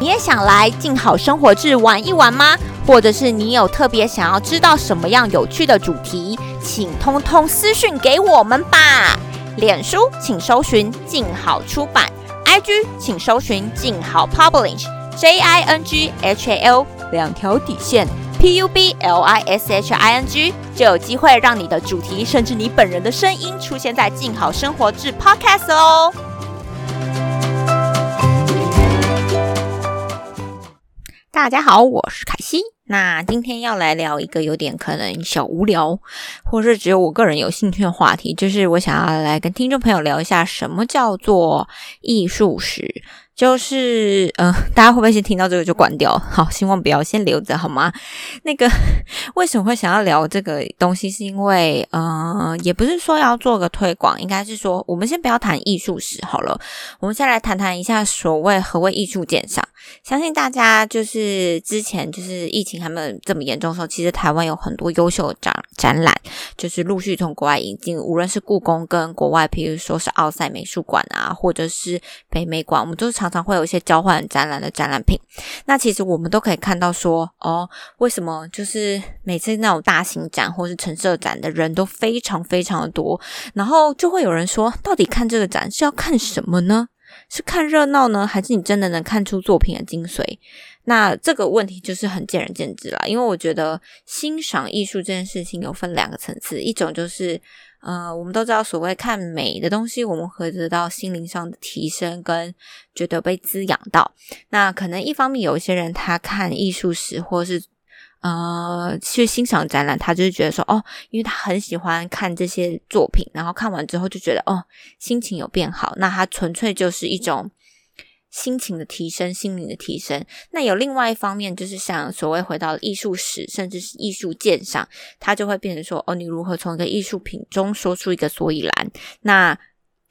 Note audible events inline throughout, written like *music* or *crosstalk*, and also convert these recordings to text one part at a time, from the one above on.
你也想来静好生活志玩一玩吗？或者是你有特别想要知道什么样有趣的主题，请通通私讯给我们吧。脸书请搜寻静好出版，IG 请搜寻静好 Publish，J I N G H A L 两条底线，P U B L I S H I N G 就有机会让你的主题甚至你本人的声音出现在静好生活志 Podcast 哦。大家好，我是凯西。那今天要来聊一个有点可能小无聊，或是只有我个人有兴趣的话题，就是我想要来跟听众朋友聊一下，什么叫做艺术史。就是呃，*laughs* 大家会不会先听到这个就关掉？*laughs* 好，希望不要先留着好吗？*laughs* 那个为什么会想要聊这个东西？是因为呃，也不是说要做个推广，应该是说我们先不要谈艺术史好了，我们先来谈谈一下所谓何謂藝術鑑賞。相信大家就是之前就是疫情还没有这么严重的时候，其实台湾有很多优秀的展展览，就是陆续从国外引进，无论是故宫跟国外，譬如说是奥赛美术馆啊，或者是北美馆，我们都是常。常会有一些交换展览的展览品，那其实我们都可以看到说，哦，为什么就是每次那种大型展或是陈设展的人都非常非常的多，然后就会有人说，到底看这个展是要看什么呢？是看热闹呢，还是你真的能看出作品的精髓？那这个问题就是很见仁见智啦，因为我觉得欣赏艺术这件事情有分两个层次，一种就是。呃，我们都知道，所谓看美的东西，我们会得到心灵上的提升，跟觉得被滋养到。那可能一方面有一些人，他看艺术史，或是呃去欣赏展览，他就是觉得说，哦，因为他很喜欢看这些作品，然后看完之后就觉得，哦，心情有变好。那他纯粹就是一种。心情的提升，心靈的提升。那有另外一方面，就是像所谓回到艺术史，甚至是艺术鉴赏，它就会变成说，哦，你如何从一个艺术品中说出一个所以然？那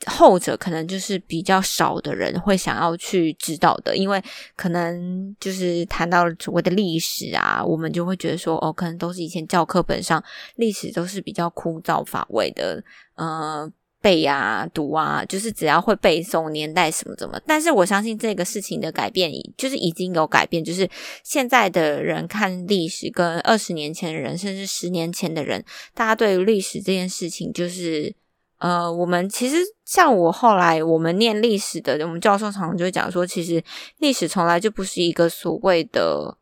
后者可能就是比较少的人会想要去知道的，因为可能就是谈到所谓的历史啊，我们就会觉得说，哦，可能都是以前教科本上历史都是比较枯燥乏味的，呃。背啊，读啊，就是只要会背诵年代什么怎么。但是我相信这个事情的改变，就是已经有改变。就是现在的人看历史，跟二十年前的人，甚至十年前的人，大家对于历史这件事情，就是呃，我们其实像我后来我们念历史的，我们教授常常就會講說，其实历史从来就不是一个所谓的。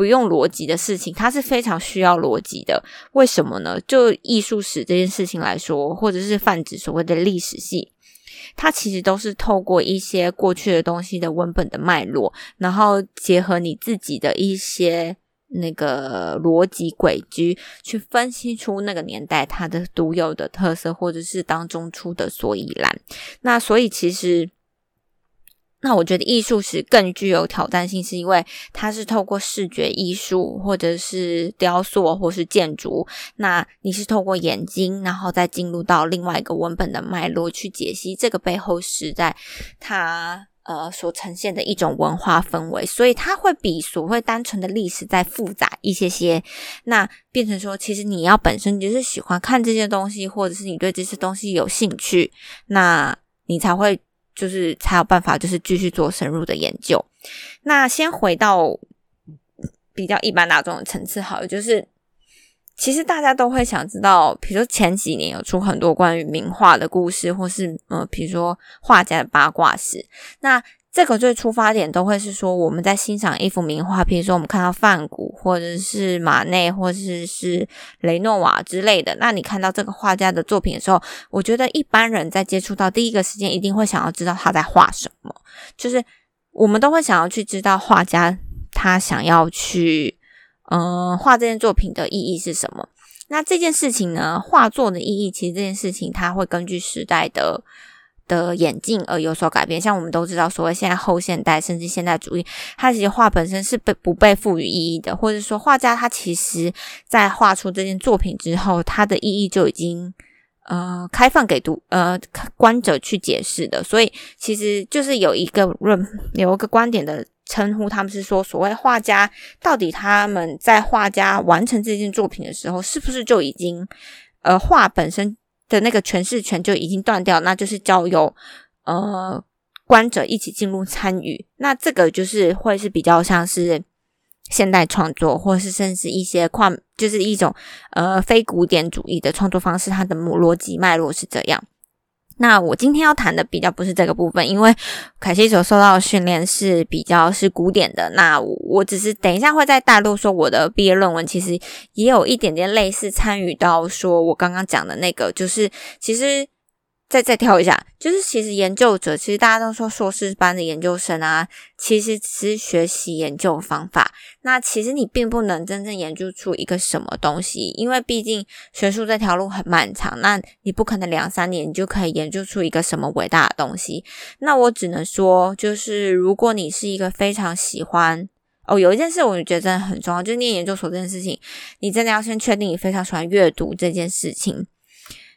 不用逻辑的事情，它是非常需要逻辑的。为什么呢？就艺术史这件事情来说，或者是泛指所谓的历史系，它其实都是透过一些过去的东西的文本的脉络，然后结合你自己的一些那个逻辑轨迹，去分析出那个年代它的独有的特色，或者是当中出的所以然。那所以其实。那我覺得藝術史更具有挑戰性，是因為它是透過視覺藝術，或者是雕塑，或是建築。那你是透過眼睛，然後再進入到另外一個文本的脈絡去解析這個背後時代它呃所呈現的一種文化氛圍，所以它會比所謂單純的歷史再複雜一些些。那變成說，其實你要本身就是喜歡看這些東西，或者是你對這些東西有興趣，那你才會。就是才有办法，就是继续做深入的研究。那先回到比较一般大众的层次，好了，就是其实大家都会想知道，比如说前几年有出很多关于名画的故事，或是呃，比如说画家的八卦史。那这个最出发点都会是说，我们在欣赏一幅名画，比如说我们看到梵谷，或者是马内，或者是雷诺瓦之类的。那你看到这个画家的作品的时候，我觉得一般人在接触到第一个时间，一定会想要知道他在画什么，就是我们都会想要去知道画家他想要去，嗯、画这件作品的意义是什么。那这件事情呢，画作的意义，其实这件事情它会根据时代的。的演進而有所改变，像我们都知道，所谓现在后现代甚至现代主义，它其实画本身是被不被赋予意义的，或者说画家他其实在画出这件作品之后，它的意义就已经呃开放给读呃观者去解释的，所以其实就是有一个论有一个观点的称呼，他们是说，所谓画家到底他们在画家完成这件作品的时候，是不是就已经呃画本身。的那个诠释权就已经断掉，那就是交由呃观者一起进入参与。那这个就是会是比较像是现代创作，或是甚至一些跨，就是一种呃非古典主义的创作方式，它的逻辑脉络是这样。那我今天要谈的比较不是这个部分，因为凯西所受到的训练是比较是古典的。那我只是等一下会在大陆说我的毕业论文，其实也有一点点类似参与到说我刚刚讲的那个，就是其实。再再跳一下，就是其实研究者，其实大家都说硕士班的研究生啊，其实只是学习研究方法。那其实你并不能真正研究出一个什么东西，因为毕竟学术这条路很漫长，那你不可能两三年你就可以研究出一个什么伟大的东西。那我只能说，就是如果你是一个非常喜欢哦，有一件事我觉得真的很重要，就是念研究所这件事情，你真的要先确定你非常喜欢阅读这件事情。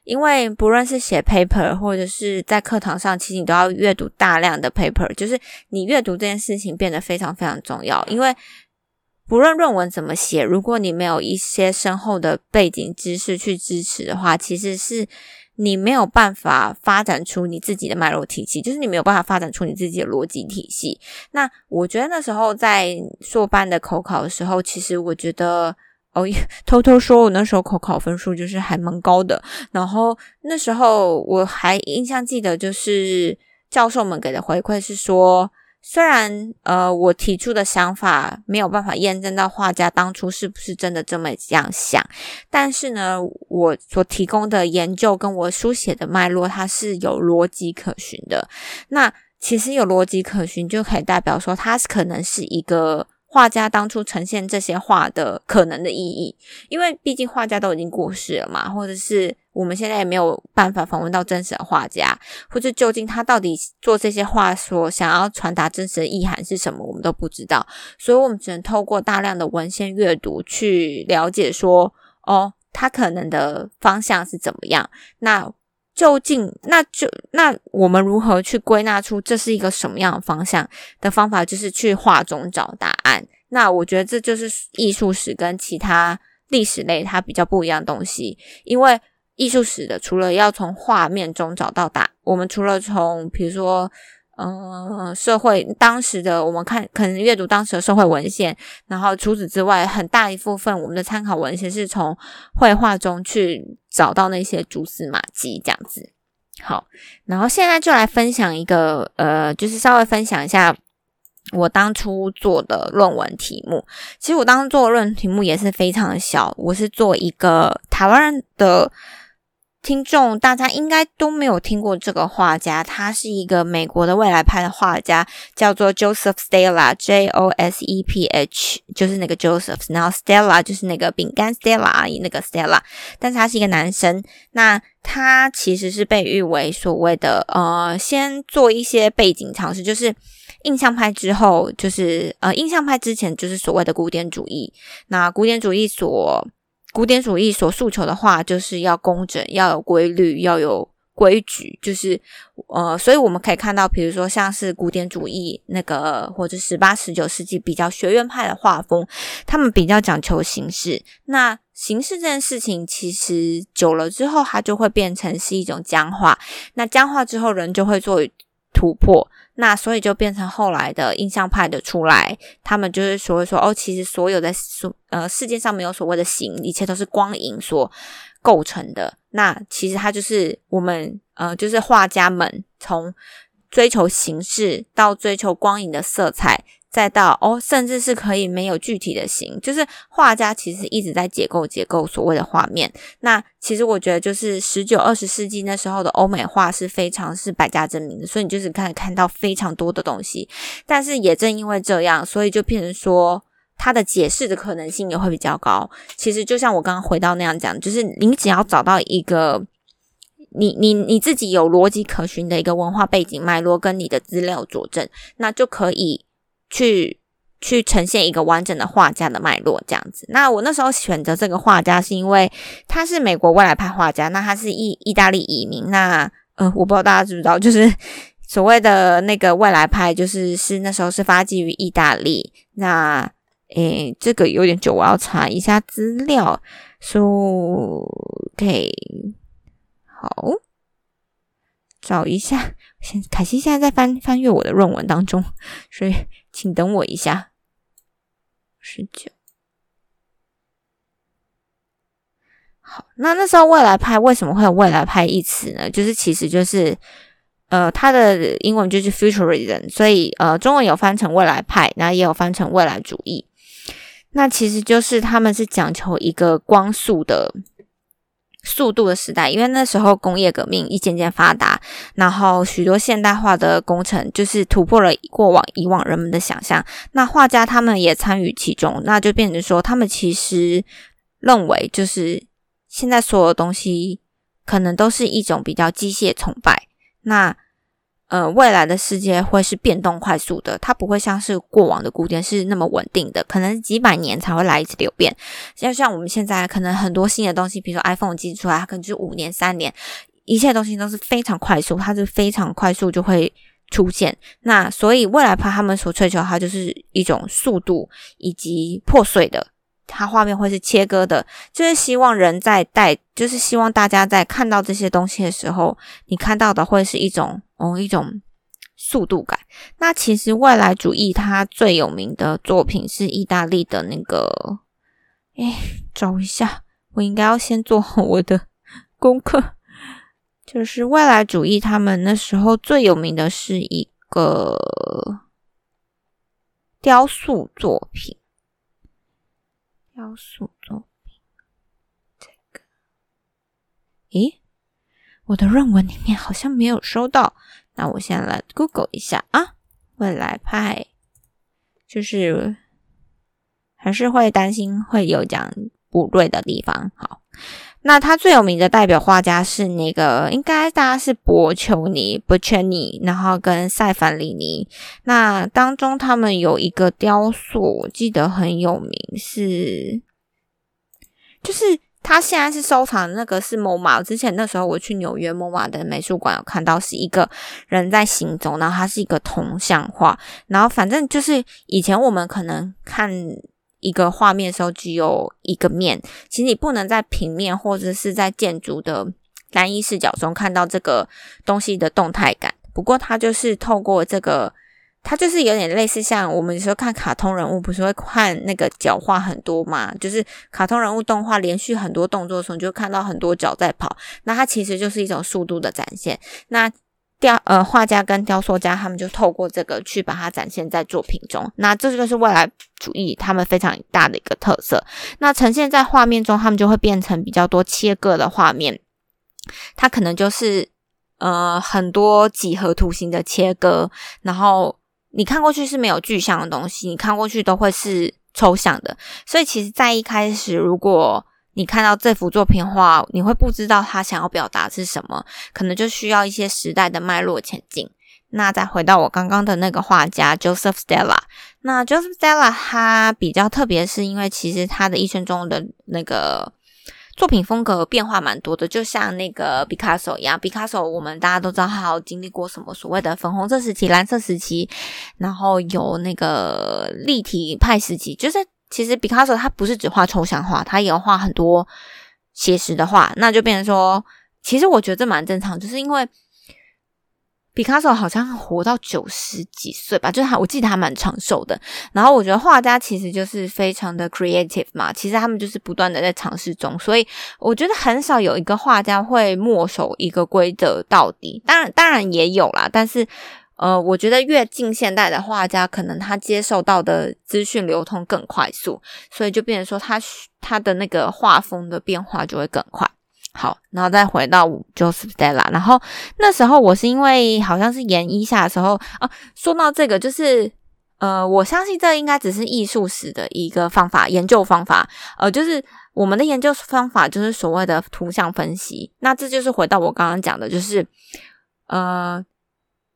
因为不论是写 paper 或者是在课堂上，其实你都要阅读大量的 paper，就是你阅读这件事情变得非常非常重要。因为不论论文怎么写，如果你没有一些深厚的背景知识去支持的话，其实是你没有办法发展出你自己的脉络体系，就是你没有办法发展出你自己的逻辑体系。那我觉得那时候在硕班的口考的时候，其实我觉得。哦，偷偷说，我那时候口考分数就是还蛮高的。然后那时候我还印象记得，就是教授们给的回馈是说，虽然呃我提出的想法没有办法验证到画家当初是不是真的这么样想，但是呢，我所提供的研究跟我书写的脉络，它是有逻辑可循的。那其实有逻辑可循，就可以代表说，它可能是一个。画家当初呈现这些画的可能的意义，因为毕竟画家都已经过世了嘛，或者是我们现在也没有办法访问到真实的画家，或者究竟他到底做这些画所想要传达真实的意涵是什么，我们都不知道，所以我们只能透过大量的文献阅读去了解说，哦，他可能的方向是怎么样。那究竟，那就那我们如何去归纳出这是一个什么样的方向的方法，就是去画中找答案。那我觉得这就是艺术史跟其他历史类它比较不一样的东西，因为艺术史的除了要从画面中找到答，我们除了从比如说。嗯，社会当时的我们看，可能阅读当时的社会文献，然后除此之外，很大一部分我们的参考文献是从绘画中去找到那些蛛丝马迹，这样子。好，然后现在就来分享一个，呃，就是稍微分享一下我当初做的论文题目。其实我当初做的论文题目也是非常的小，我是做一个台湾的。听众，大家应该都没有听过这个画家，他是一个美国的未来派的画家，叫做 Joseph Stella，J O S E P H，就是那个 Joseph，然后 Stella 就是那个饼干 Stella 而已，那个 Stella，但是他是一个男生，那他其实是被誉为所谓的呃，先做一些背景尝试，就是印象派之后，就是呃，印象派之前就是所谓的古典主义，那古典主义所。古典主义所诉求的话，就是要工整，要有规律，要有规矩，就是呃，所以我们可以看到，比如说像是古典主义那个，或者十八、十九世纪比较学院派的画风，他们比较讲求形式。那形式这件事情，其实久了之后，它就会变成是一种僵化。那僵化之后，人就会做突破。那所以就变成后来的印象派的出来，他们就是所谓说哦，其实所有的所呃世界上没有所谓的形，一切都是光影所构成的。那其实它就是我们呃，就是画家们从追求形式到追求光影的色彩。再到哦，甚至是可以没有具体的形，就是画家其实一直在解构、解构所谓的画面。那其实我觉得，就是十九、二十世纪那时候的欧美画是非常是百家争鸣的，所以你就是可以看到非常多的东西。但是也正因为这样，所以就变成说，它的解释的可能性也会比较高。其实就像我刚刚回到那样讲，就是你只要找到一个你、你、你自己有逻辑可循的一个文化背景脉络跟你的资料佐证，那就可以。去去呈现一个完整的画家的脉络，这样子。那我那时候选择这个画家，是因为他是美国未来派画家，那他是意意大利移民。那呃，我不知道大家知不知道，就是 *laughs* 所谓的那个未来派，就是是那时候是发迹于意大利。那诶，这个有点久，我要查一下资料。说，OK，好。找一下。*laughs* 现凯西现在在翻翻阅我的论文当中，所以请等我一下。十九。好，那那时候未来派为什么会有未来派一词呢？就是其实就是。呃，它的英文就是 futurism，所以呃，中文有翻成未来派，然后也有翻成未来主义。那其实就是他们是讲求一个光速的速度的时代，因为那时候工业革命一渐渐发达，然后许多现代化的工程就是突破了过往以往人们的想象。那画家他们也参与其中，那就变成说，他们其实认为就是现在所有东西可能都是一种比较机械崇拜。那呃，未来的世界会是变动快速的，它不会像是过往的古典是那么稳定的，可能几百年才会来一次流变。就像我们现在可能很多新的东西，比如说 iPhone 机出来，它可能就是五年、三年，一切东西都是非常快速，它是非常快速就会出现。那所以未来派他们所追求，它就是一种速度以及破碎的。它画面会是切割的，就是希望人在带，就是希望大家在看到这些东西的时候，你看到的会是一种哦一种速度感。那其实未来主义它最有名的作品是意大利的那个，哎，找一下，我应该要先做好我的 *laughs* 功课。就是未来主义他们那时候最有名的是一个雕塑作品。雕塑作品，这个，咦，我的论文里面好像没有收到。那我先来 Google 一下啊。未来派，就是还是会担心会有讲不对的地方。好，那他最有名的代表画家是那个，应该大家是博丘尼 b o c n i 然后跟塞凡里尼。那当中他们有一个雕塑，我记得很有名，是就是他现在是收藏那个是 MoMA。之前那时候我去纽约 MoMA 的美术馆有看到是一个人在行走，然后它是一个铜像画。然后反正就是以前我们可能看。一个画面的时候只有一个面，其实你不能在平面或者是在建筑的单一视角中看到这个东西的动态感。不过它就是透过这个，它就是有点类似像我们有时候看卡通人物，不是会看那个脚画很多嘛？就是卡通人物动画连续很多动作的时候，你就看到很多脚在跑。那它其实就是一种速度的展现。那雕呃，画家跟雕塑家他们就透过这个去把它展现在作品中。那这就是未来主义他们非常大的一个特色。那呈现在画面中，他们就会变成比较多切割的画面。它可能就是呃很多几何图形的切割，然后你看过去是没有具象的东西，你看过去都会是抽象的。所以其实，在一开始如果你看到这幅作品画，你会不知道他想要表达是什么，可能就需要一些时代的脉络前进。那再回到我刚刚的那个画家 Joseph Stella，那 Joseph Stella 他比较特别，是因为其实他的一生中的那个作品风格变化蛮多的，就像那个毕加索一样。毕加索我们大家都知道，他有经历过什么所谓的粉红色时期、蓝色时期，然后有那个立体派时期，就是。其实毕卡索他不是只画抽象画，他也有画很多写实的画，那就变成说，其实我觉得这蛮正常，就是因为毕卡索好像活到九十几岁吧，就是他我记得他蛮长寿的。然后我觉得画家其实就是非常的 creative 嘛，其实他们就是不断的在尝试中，所以我觉得很少有一个画家会墨守一个规则到底。当然，当然也有啦，但是。呃，我觉得越近现代的画家，可能他接受到的资讯流通更快速，所以就变成说他他的那个画风的变化就会更快。好，然后再回到就是 Stella，然后那时候我是因为好像是研一下的时候啊，说到这个就是呃，我相信这应该只是艺术史的一个方法研究方法，呃，就是我们的研究方法就是所谓的图像分析。那这就是回到我刚刚讲的，就是呃。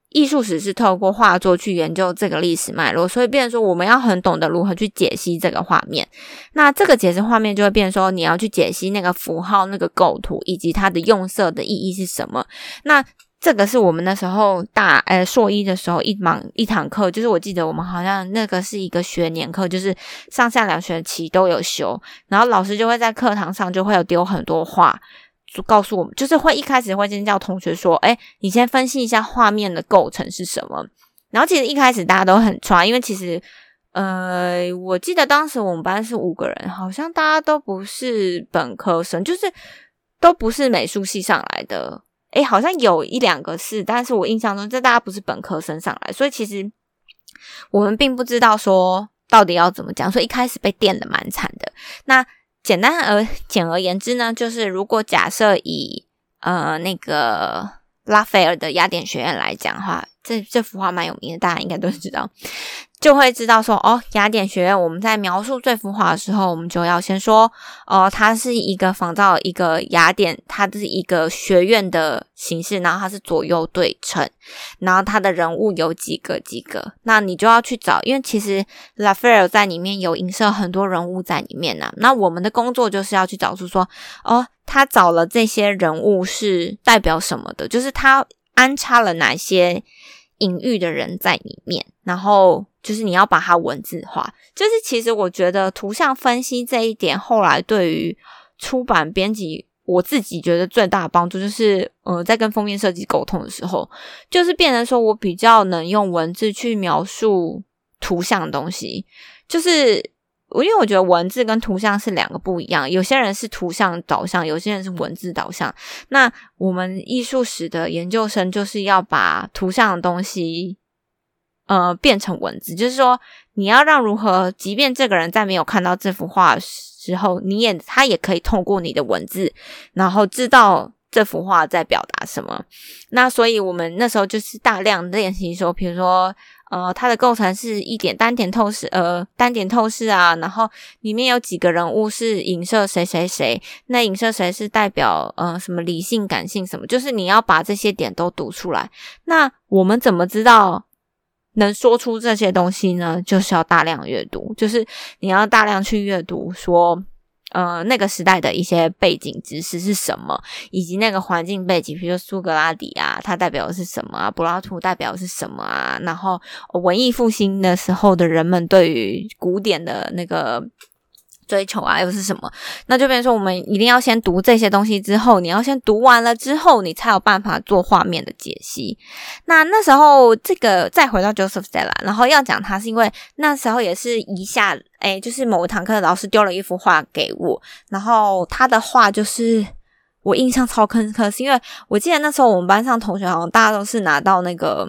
艺术史是透过画作去研究这个历史脉络，所以变成说我们要很懂得如何去解析这个画面。那这个解释画面就会变成说你要去解析那个符号、那个构图以及它的用色的意义是什么。那这个是我们那时候大呃硕一的时候一忙一堂课，就是我记得我们好像那个是一个学年课，就是上下两学期都有修，然后老师就会在课堂上就会有丢很多画。告诉我们，就是会一开始会先叫同学说，哎，你先分析一下画面的构成是什么。然后其实一开始大家都很抓，因为其实，呃，我记得当时我们班是五个人，好像大家都不是本科生，就是都不是美术系上来的。诶，好像有一两个是，但是我印象中这大家不是本科生上来，所以其实我们并不知道说到底要怎么讲，所以一开始被电的蛮惨的。那简单而简而言之呢，就是如果假设以呃那个拉斐尔的雅典学院来讲的话，这这幅画蛮有名的，大家应该都知道。就会知道说哦，雅典学院，我们在描述这幅画的时候，我们就要先说哦，它是一个仿造一个雅典，它是一个学院的形式，然后它是左右对称，然后它的人物有几个几个，那你就要去找，因为其实拉斐尔在里面有影射很多人物在里面呢。那我们的工作就是要去找出说哦，他找了这些人物是代表什么的，就是他安插了哪些隐喻的人在里面，然后。就是你要把它文字化，就是其实我觉得图像分析这一点，后来对于出版编辑，我自己觉得最大的帮助就是，呃，在跟封面设计沟通的时候，就是变成说我比较能用文字去描述图像的东西。就是因为我觉得文字跟图像是两个不一样，有些人是图像导向，有些人是文字导向。那我们艺术史的研究生就是要把图像的东西。呃，变成文字，就是说，你要让如何，即便这个人在没有看到这幅画时候，你也他也可以透过你的文字，然后知道这幅画在表达什么。那所以我们那时候就是大量练习说，比如说，呃，它的构成是一点单点透视，呃，单点透视啊，然后里面有几个人物是影射谁谁谁，那影射谁是代表呃什么理性、感性什么，就是你要把这些点都读出来。那我们怎么知道？能说出这些东西呢，就是要大量阅读，就是你要大量去阅读，说，呃，那个时代的一些背景知识是什么，以及那个环境背景，比如说苏格拉底啊，它代表的是什么啊？柏拉图代表的是什么啊？然后文艺复兴的时候的人们对于古典的那个。追求啊，又是什么？那就变成说，我们一定要先读这些东西，之后你要先读完了之后，你才有办法做画面的解析。那那时候，这个再回到 Joseph Stella，然后要讲他是因为那时候也是一下，哎，就是某一堂课老师丢了一幅画给我，然后他的画就是我印象超深刻，是因为我记得那时候我们班上同学好像大家都是拿到那个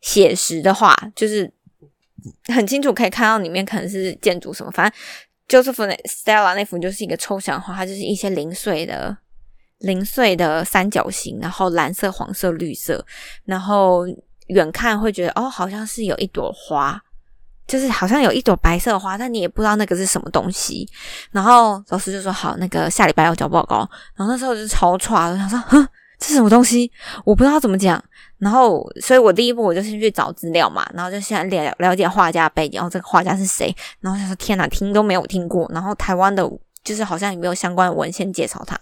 写实的画，就是很清楚可以看到里面可能是建筑什么，反正。就是那 Stella 那幅就是一个抽象画，它就是一些零碎的、零碎的三角形，然后蓝色、黄色、绿色，然后远看会觉得哦，好像是有一朵花，就是好像有一朵白色花，但你也不知道那个是什么东西。然后老师就说：“好，那个下礼拜要交报告。”然后那时候就超差，我想说：“哼。”这是什么东西？我不知道怎么讲。然后，所以我第一步我就先去找资料嘛，然后就先了了解画家背景，然后这个画家是谁。然后他说：“天哪，听都没有听过。”然后台湾的，就是好像也没有相关的文献介绍他。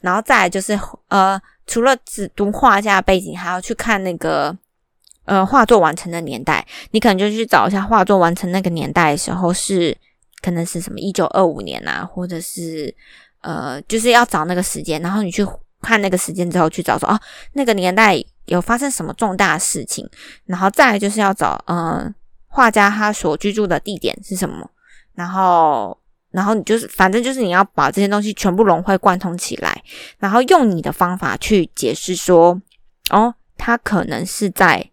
然后再就是呃，除了只读画家背景，还要去看那个呃画作完成的年代。你可能就去找一下画作完成那个年代的时候是可能是什么一九二五年啊，或者是呃，就是要找那个时间，然后你去。看那个时间之后去找说哦，那个年代有发生什么重大事情，然后再就是要找嗯画家他所居住的地点是什么，然后然后你就是反正就是你要把这些东西全部融会贯通起来，然后用你的方法去解释说哦，他可能是在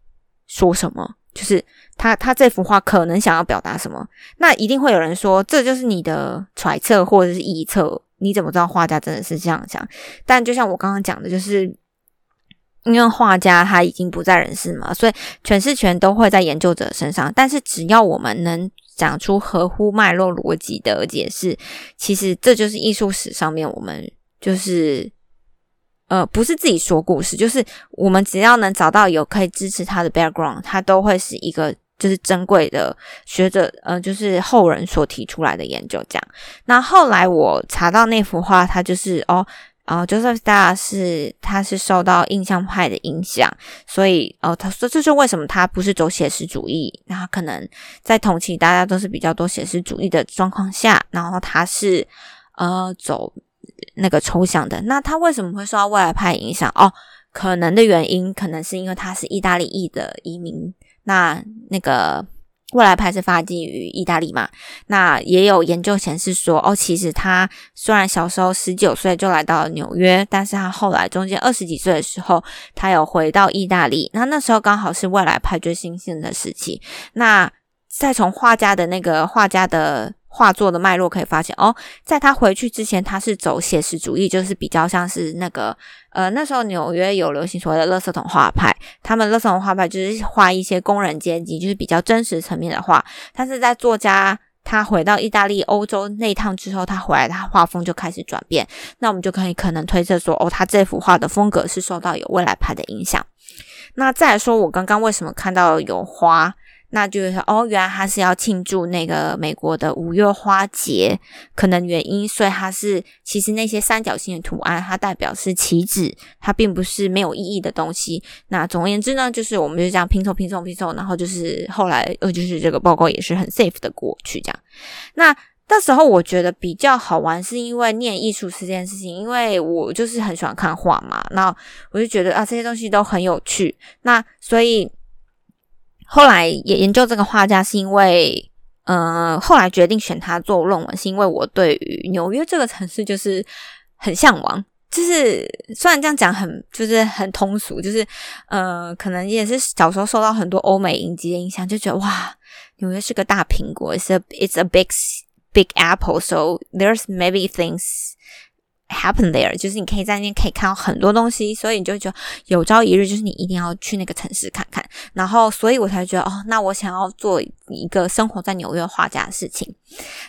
说什么，就是他他这幅画可能想要表达什么，那一定会有人说这就是你的揣测或者是臆测。你怎么知道画家真的是这样想？但就像我刚刚讲的，就是因为画家他已经不在人世嘛，所以诠释权都会在研究者身上。但是只要我们能讲出合乎脉络逻辑的解释，其实这就是艺术史上面我们就是呃，不是自己说故事，就是我们只要能找到有可以支持他的 background，他都会是一个。就是珍贵的学者，呃，就是后人所提出来的研究这样。那后来我查到那幅画，它就是哦，啊，Joseph Stella 是他是受到印象派的影响，所以哦，他说这是为什么他不是走写实主义，那可能在同期大家都是比较多写实主义的状况下，然后他是呃走那个抽象的。那他为什么会受到未来派影响？哦，可能的原因可能是因为他是意大利裔的移民。那那个。未来派是发迹于意大利嘛？那也有研究显示说，哦，其实他虽然小时候十九岁就来到了纽约，但是他后来中间二十几岁的时候，他有回到意大利。那那时候刚好是未来派最兴盛的时期。那再从画家的那个画家的。画作的脉络可以发现哦，在他回去之前，他是走写实主义，就是比较像是那个呃，那时候纽约有流行所谓的“垃圾桶画派”，他们“垃圾桶画派”就是画一些工人阶级，就是比较真实层面的画。但是在作家他回到意大利、欧洲那趟之后，他回来，他画风就开始转变。那我们就可以可能推测说，哦，他这幅画的风格是受到有未来派的影响。那再说，我刚刚为什么看到有花？那就是，哦，原来他是要庆祝那个美国的五月花节，可能原因，所以它是其实那些三角形的图案，它代表是旗帜，它并不是没有意义的东西。那总而言之呢，就是我们就这样拼凑、拼凑、拼凑，然后就是后来呃，就是这个报告也是很 safe 的过去这样。那那时候我觉得比较好玩，是因为念艺术这件事情，因为我就是很喜欢看画嘛，那我就觉得啊，这些东西都很有趣，那所以。后来也研究这个画家，是因为，呃，后来决定选他做论文，是因为我对于纽约这个城市就是很向往。就是虽然这样讲很就是很通俗，就是呃，可能也是小时候受到很多欧美影集的影响，就觉得哇，纽约是个大苹果，it's a it's a big big apple，so there's maybe things。Happen there，就是你可以在那边可以看到很多东西，所以你就觉得有朝一日就是你一定要去那个城市看看。然后，所以我才觉得哦，那我想要做一个生活在纽约画家的事情。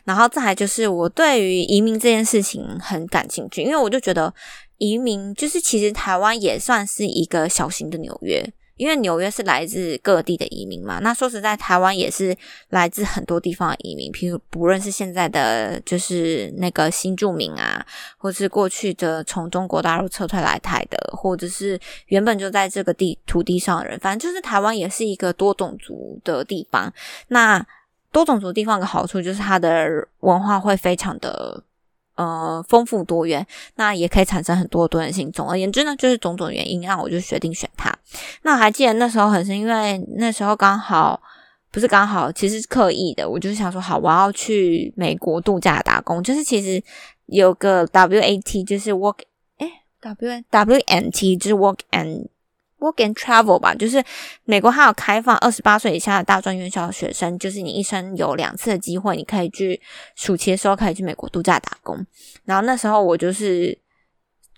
然后再来就是我对于移民这件事情很感兴趣，因为我就觉得移民就是其实台湾也算是一个小型的纽约。因为纽约是来自各地的移民嘛，那说实在，台湾也是来自很多地方的移民，譬如不论是现在的就是那个新住民啊，或是过去的从中国大陆撤退来台的，或者是原本就在这个地土地上的人，反正就是台湾也是一个多种族的地方。那多种族地方的好处就是它的文化会非常的。呃，丰富多元，那也可以产生很多多元性。总而言之呢，就是种种原因让我就决定选它。那我还记得那时候很是，因为那时候刚好不是刚好，其实是刻意的。我就是想说，好，我要去美国度假打工，就是其实有个 W A T，就是 work，哎，W W N T，就是 work and。Work and travel 吧，就是美国还有开放二十八岁以下的大专院校学生，就是你一生有两次的机会，你可以去暑期的时候可以去美国度假打工。然后那时候我就是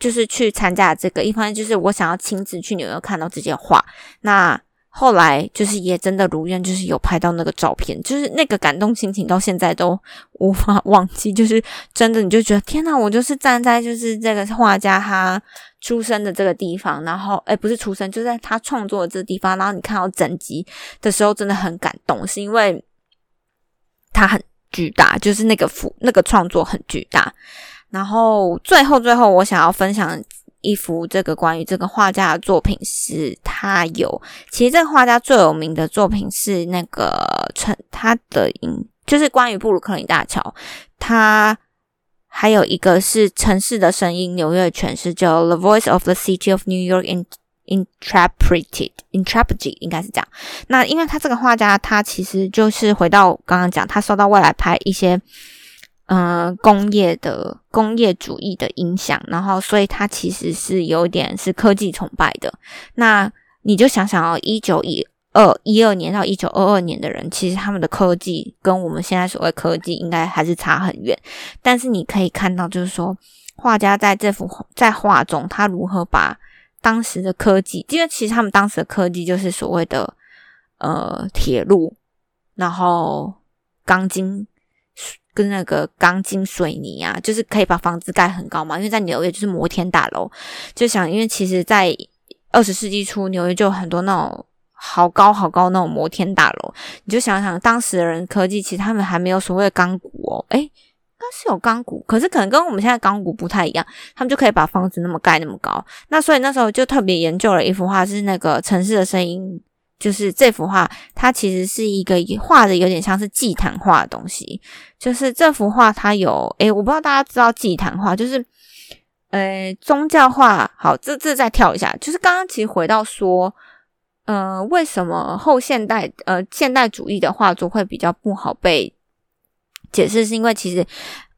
就是去参加这个，一方面就是我想要亲自去纽约看到这些画。那后来就是也真的如愿，就是有拍到那个照片，就是那个感动心情到现在都无法忘记。就是真的，你就觉得天呐，我就是站在就是这个画家他出生的这个地方，然后哎，不是出生，就在他创作的这个地方，然后你看到整集的时候，真的很感动，是因为他很巨大，就是那个幅那个创作很巨大。然后最后最后，我想要分享。一幅这个关于这个画家的作品是，他有其实这个画家最有名的作品是那个城他的音，就是关于布鲁克林大桥。他还有一个是城市的声音，纽约诠释叫《The Voice of the City of New York in Interpreted Interpreted》，应该是这样。那因为他这个画家，他其实就是回到刚刚讲，他受到未来拍一些。嗯，工业的工业主义的影响，然后所以它其实是有点是科技崇拜的。那你就想想哦，一九一二一二年到一九二二年的人，其实他们的科技跟我们现在所谓科技应该还是差很远。但是你可以看到，就是说画家在这幅在画中，他如何把当时的科技，因为其实他们当时的科技就是所谓的呃铁路，然后钢筋。跟那个钢筋水泥啊，就是可以把房子盖很高嘛。因为在纽约就是摩天大楼，就想，因为其实，在二十世纪初，纽约就有很多那种好高好高那种摩天大楼。你就想想，当时的人科技，其实他们还没有所谓的钢骨哦，诶，应该是有钢骨，可是可能跟我们现在钢骨不太一样，他们就可以把房子那么盖那么高。那所以那时候就特别研究了一幅画，是那个城市的声音。就是这幅画，它其实是一个画的有点像是祭坛画的东西。就是这幅画，它有诶，我不知道大家知道祭坛画，就是呃，宗教画，好，这这再跳一下，就是刚刚其实回到说，呃，为什么后现代呃现代主义的画作会比较不好被解释，是因为其实。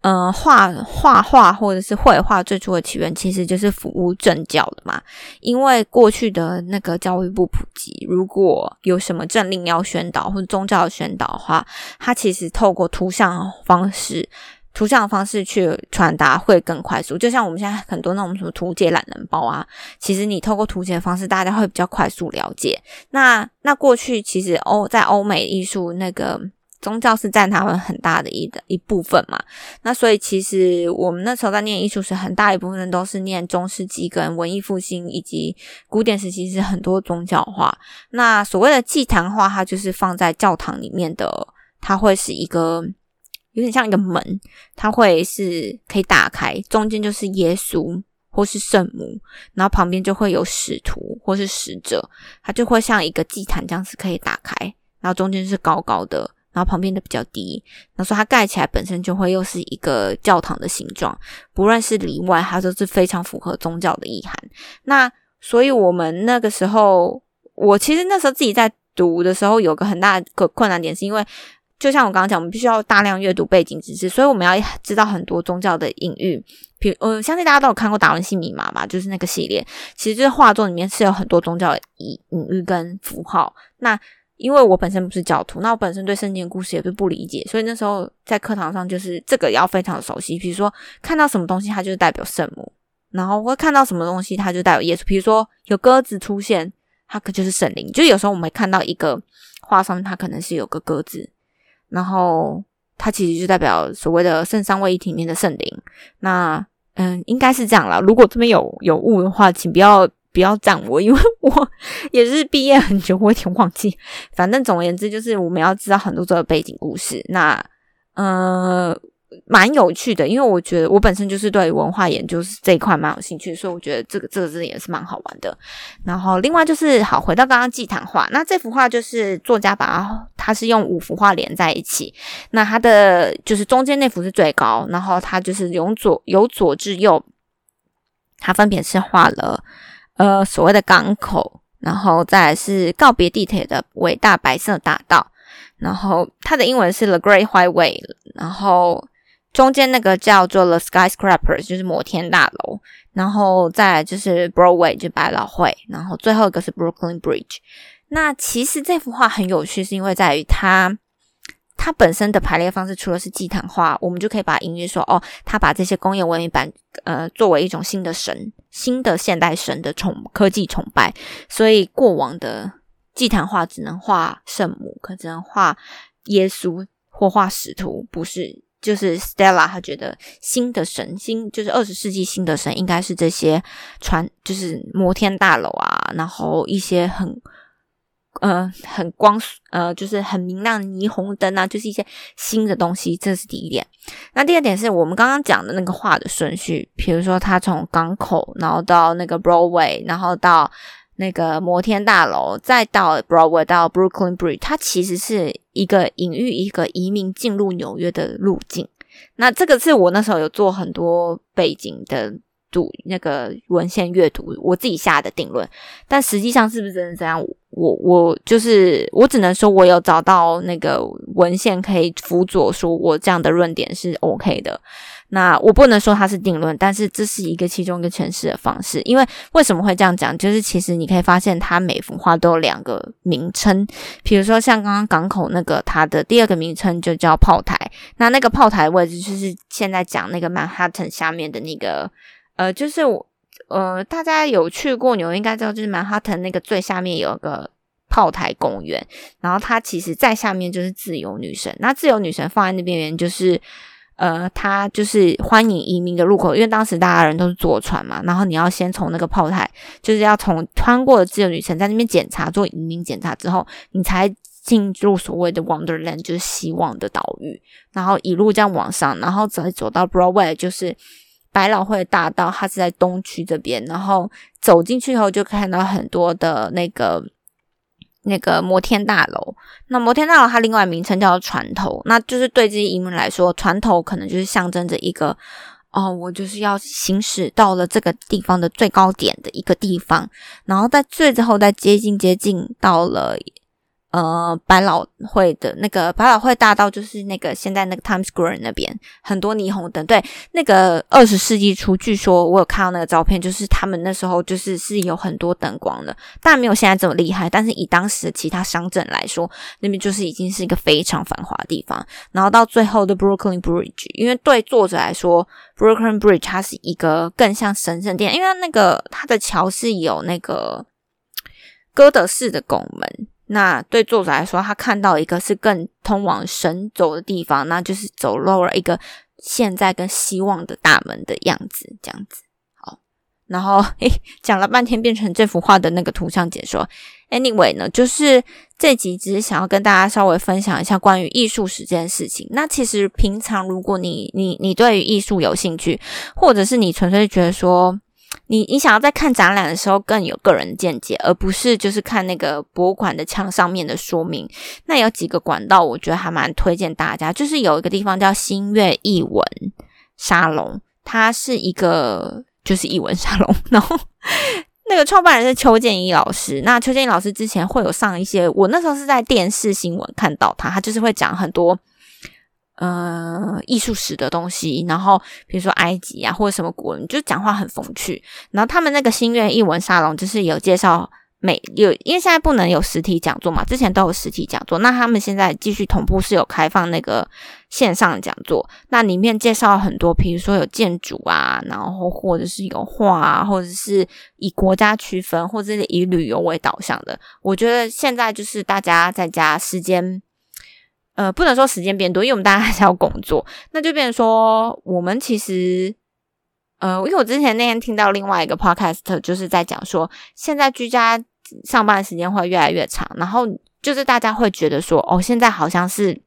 嗯，画画画或者是绘画最初的起源其实就是服务政教的嘛。因为过去的那个教育不普及，如果有什么政令要宣导或者宗教宣导的话，它其实透过图像方式、图像方式去传达会更快速。就像我们现在很多那种什么图解懒人包啊，其实你透过图解的方式，大家会比较快速了解。那那过去其实欧在欧美艺术那个。宗教是占他们很大的一的一部分嘛，那所以其实我们那时候在念艺术时，很大一部分都是念中世纪跟文艺复兴以及古典时期是很多宗教画。那所谓的祭坛画，它就是放在教堂里面的，它会是一个有点像一个门，它会是可以打开，中间就是耶稣或是圣母，然后旁边就会有使徒或是使者，它就会像一个祭坛这样子可以打开，然后中间是高高的。然后旁边的比较低，那说它盖起来本身就会又是一个教堂的形状，不论是里外，它都是非常符合宗教的意涵。那所以我们那个时候，我其实那时候自己在读的时候，有个很大个困难点，是因为就像我刚刚讲，我们必须要大量阅读背景知识，所以我们要知道很多宗教的隐喻。比如，呃，相信大家都有看过《达文西密码》吧，就是那个系列，其实就是画作里面是有很多宗教的隐隐喻跟符号。那因为我本身不是教徒，那我本身对圣经的故事也是不理解，所以那时候在课堂上就是这个要非常熟悉。比如说看到什么东西，它就是代表圣母；然后会看到什么东西，它就代表耶稣。比如说有鸽子出现，它可就是圣灵。就有时候我们会看到一个画上面，它可能是有个鸽子，然后它其实就代表所谓的圣三位一体里面的圣灵。那嗯，应该是这样了。如果这边有有误的话，请不要。不要赞我，因为我也是毕业很久，我有点忘记。反正总而言之，就是我们要知道很多这个背景故事。那，呃。蛮有趣的，因为我觉得我本身就是对文化研究这一块蛮有兴趣，所以我觉得这个这个字也是蛮好玩的。然后另外就是好回到刚刚祭坛画，那这幅画就是作家把它，它是用五幅画连在一起。那它的就是中间那幅是最高，然后它就是由左由左至右，它分别是画了。呃，所谓的港口，然后再来是告别地铁的伟大白色大道，然后它的英文是 The Great Highway，然后中间那个叫做 The Skyscrapers，就是摩天大楼，然后再来就是 Broadway，就百老汇，然后最后一个是 Brooklyn Bridge。那其实这幅画很有趣，是因为在于它。它本身的排列方式，除了是祭坛画，我们就可以把音乐说哦，他把这些工业文明版呃作为一种新的神、新的现代神的崇科技崇拜，所以过往的祭坛画只能画圣母，可只能画耶稣或画使徒，不是就是 Stella，他觉得新的神新就是二十世纪新的神应该是这些传就是摩天大楼啊，然后一些很。呃，很光，呃，就是很明亮的霓虹灯啊，就是一些新的东西，这是第一点。那第二点是我们刚刚讲的那个画的顺序，比如说它从港口，然后到那个 Broadway，然后到那个摩天大楼，再到 Broadway 到 Brooklyn Bridge，它其实是一个隐喻一个移民进入纽约的路径。那这个是我那时候有做很多背景的。读那个文献阅读，我自己下的定论，但实际上是不是真的这样？我我就是我只能说，我有找到那个文献可以辅佐，说我这样的论点是 OK 的。那我不能说它是定论，但是这是一个其中一个诠释的方式。因为为什么会这样讲？就是其实你可以发现，它每幅画都有两个名称，比如说像刚刚港口那个，它的第二个名称就叫炮台。那那个炮台位置就是现在讲那个曼哈顿下面的那个。呃，就是我，呃，大家有去过纽约，应该知道，就是曼哈顿那个最下面有个炮台公园，然后它其实在下面就是自由女神。那自由女神放在那边，原因就是，呃，它就是欢迎移民的入口，因为当时大家人都是坐船嘛，然后你要先从那个炮台，就是要从穿过自由女神在那边检查做移民检查之后，你才进入所谓的 Wonderland，就是希望的岛屿，然后一路这样往上，然后再走到 Broadway，就是。百老汇大道，它是在东区这边，然后走进去以后就看到很多的那个那个摩天大楼。那摩天大楼它另外名称叫做船头，那就是对这些移民来说，船头可能就是象征着一个哦，我就是要行驶到了这个地方的最高点的一个地方，然后在最后再接近接近到了。呃，百老汇的那个百老汇大道，就是那个现在那个 Times Square 那边很多霓虹灯。对，那个二十世纪初，据说我有看到那个照片，就是他们那时候就是是有很多灯光的，但没有现在这么厉害。但是以当时的其他乡镇来说，那边就是已经是一个非常繁华的地方。然后到最后的 Brooklyn Bridge，因为对作者来说，Brooklyn Bridge 它是一个更像神圣殿，因为那个它的桥是有那个哥德式的拱门。那对作者来说，他看到一个是更通往神走的地方，那就是走漏了一个现在跟希望的大门的样子，这样子。好，然后诶，讲了半天变成这幅画的那个图像解说。Anyway 呢，就是这集只是想要跟大家稍微分享一下关于艺术史这件事情。那其实平常如果你你你对于艺术有兴趣，或者是你纯粹觉得说。你你想要在看展览的时候更有个人见解，而不是就是看那个博物馆的墙上面的说明。那有几个管道，我觉得还蛮推荐大家。就是有一个地方叫新月译文沙龙，它是一个就是译文沙龙。*laughs* 然后那个创办人是邱建一老师。那邱建一老师之前会有上一些，我那时候是在电视新闻看到他，他就是会讲很多。呃，艺术史的东西，然后比如说埃及啊，或者什么古人，就讲话很风趣。然后他们那个心愿译文沙龙，就是有介绍美有，因为现在不能有实体讲座嘛，之前都有实体讲座。那他们现在继续同步是有开放那个线上讲座，那里面介绍很多，比如说有建筑啊，然后或者是有画啊，或者是以国家区分，或者是以旅游为导向的。我觉得现在就是大家在家时间。呃，不能说时间变多，因为我们大家还是要工作，那就变成说，我们其实，呃，因为我之前那天听到另外一个 podcast，就是在讲说，现在居家上班的时间会越来越长，然后就是大家会觉得说，哦，现在好像是。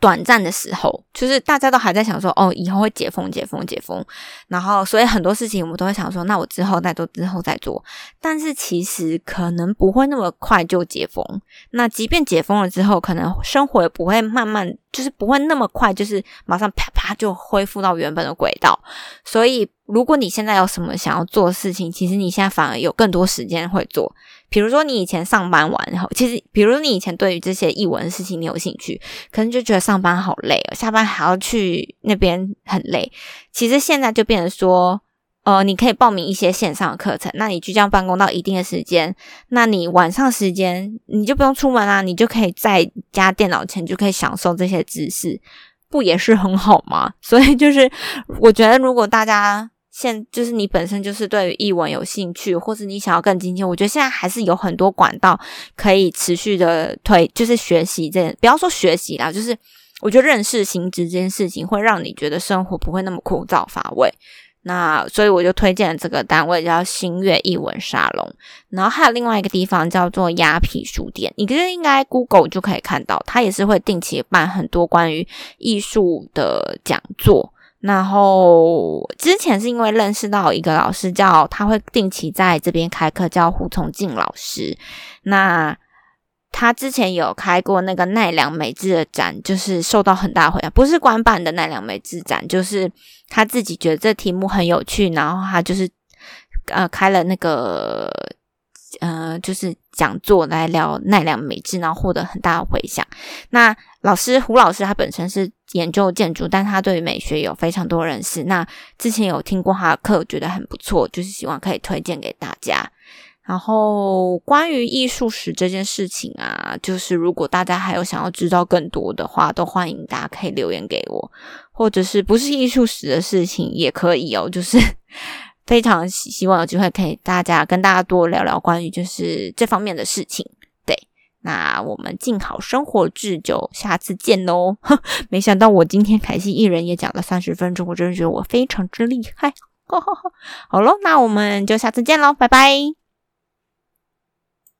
短暂的时候，就是大家都还在想说，哦，以后会解封、解封、解封，然后所以很多事情我们都会想说，那我之后再做，之后再做。但是其实可能不会那么快就解封。那即便解封了之后，可能生活也不会慢慢，就是不会那么快，就是马上啪啪就恢复到原本的轨道。所以。如果你现在有什么想要做的事情，其实你现在反而有更多时间会做。比如说，你以前上班完后，其实，比如你以前对于这些译文的事情你有兴趣，可能就觉得上班好累哦，下班还要去那边很累。其实现在就变成说，呃，你可以报名一些线上的课程，那你居家办公到一定的时间，那你晚上时间你就不用出门啊，你就可以在家电脑前就可以享受这些知识，不也是很好吗？*laughs* 所以就是，我觉得如果大家。现就是你本身就是对于译文有兴趣，或者你想要更精进，我觉得现在还是有很多管道可以持续的推，就是学习这，不要说学习啦，就是我觉得认识新知这件事情会让你觉得生活不会那么枯燥乏味。那所以我就推荐这个单位叫新月译文沙龙，然后还有另外一个地方叫做鸭皮书店，你其实应该 Google 就可以看到，它也是会定期办很多关于艺术的讲座。然后之前是因为认识到一个老师，叫他会定期在这边开课，叫胡崇进老师。那他之前有开过那个奈良美智的展，就是受到很大回响，不是官办的奈良美智展，就是他自己觉得这题目很有趣，然后他就是呃开了那个。呃，就是讲座来聊奈良美智，然后获得很大的回响。那老师胡老师他本身是研究建筑，但他对于美学有非常多认识。那之前有听过他的课，觉得很不错，就是希望可以推荐给大家。然后关于艺术史这件事情啊，就是如果大家还有想要知道更多的话，都欢迎大家可以留言给我，或者是不是艺术史的事情也可以哦，就是。*laughs* 非常希望有机会可以大家跟大家多聊聊关于就是这方面的事情。对，那我们静好生活志就下次见喽。*laughs* 没想到我今天凯西一人也讲了三十分钟，我真的觉得我非常之厉害。*laughs* 好喽，那我们就下次见喽，拜拜。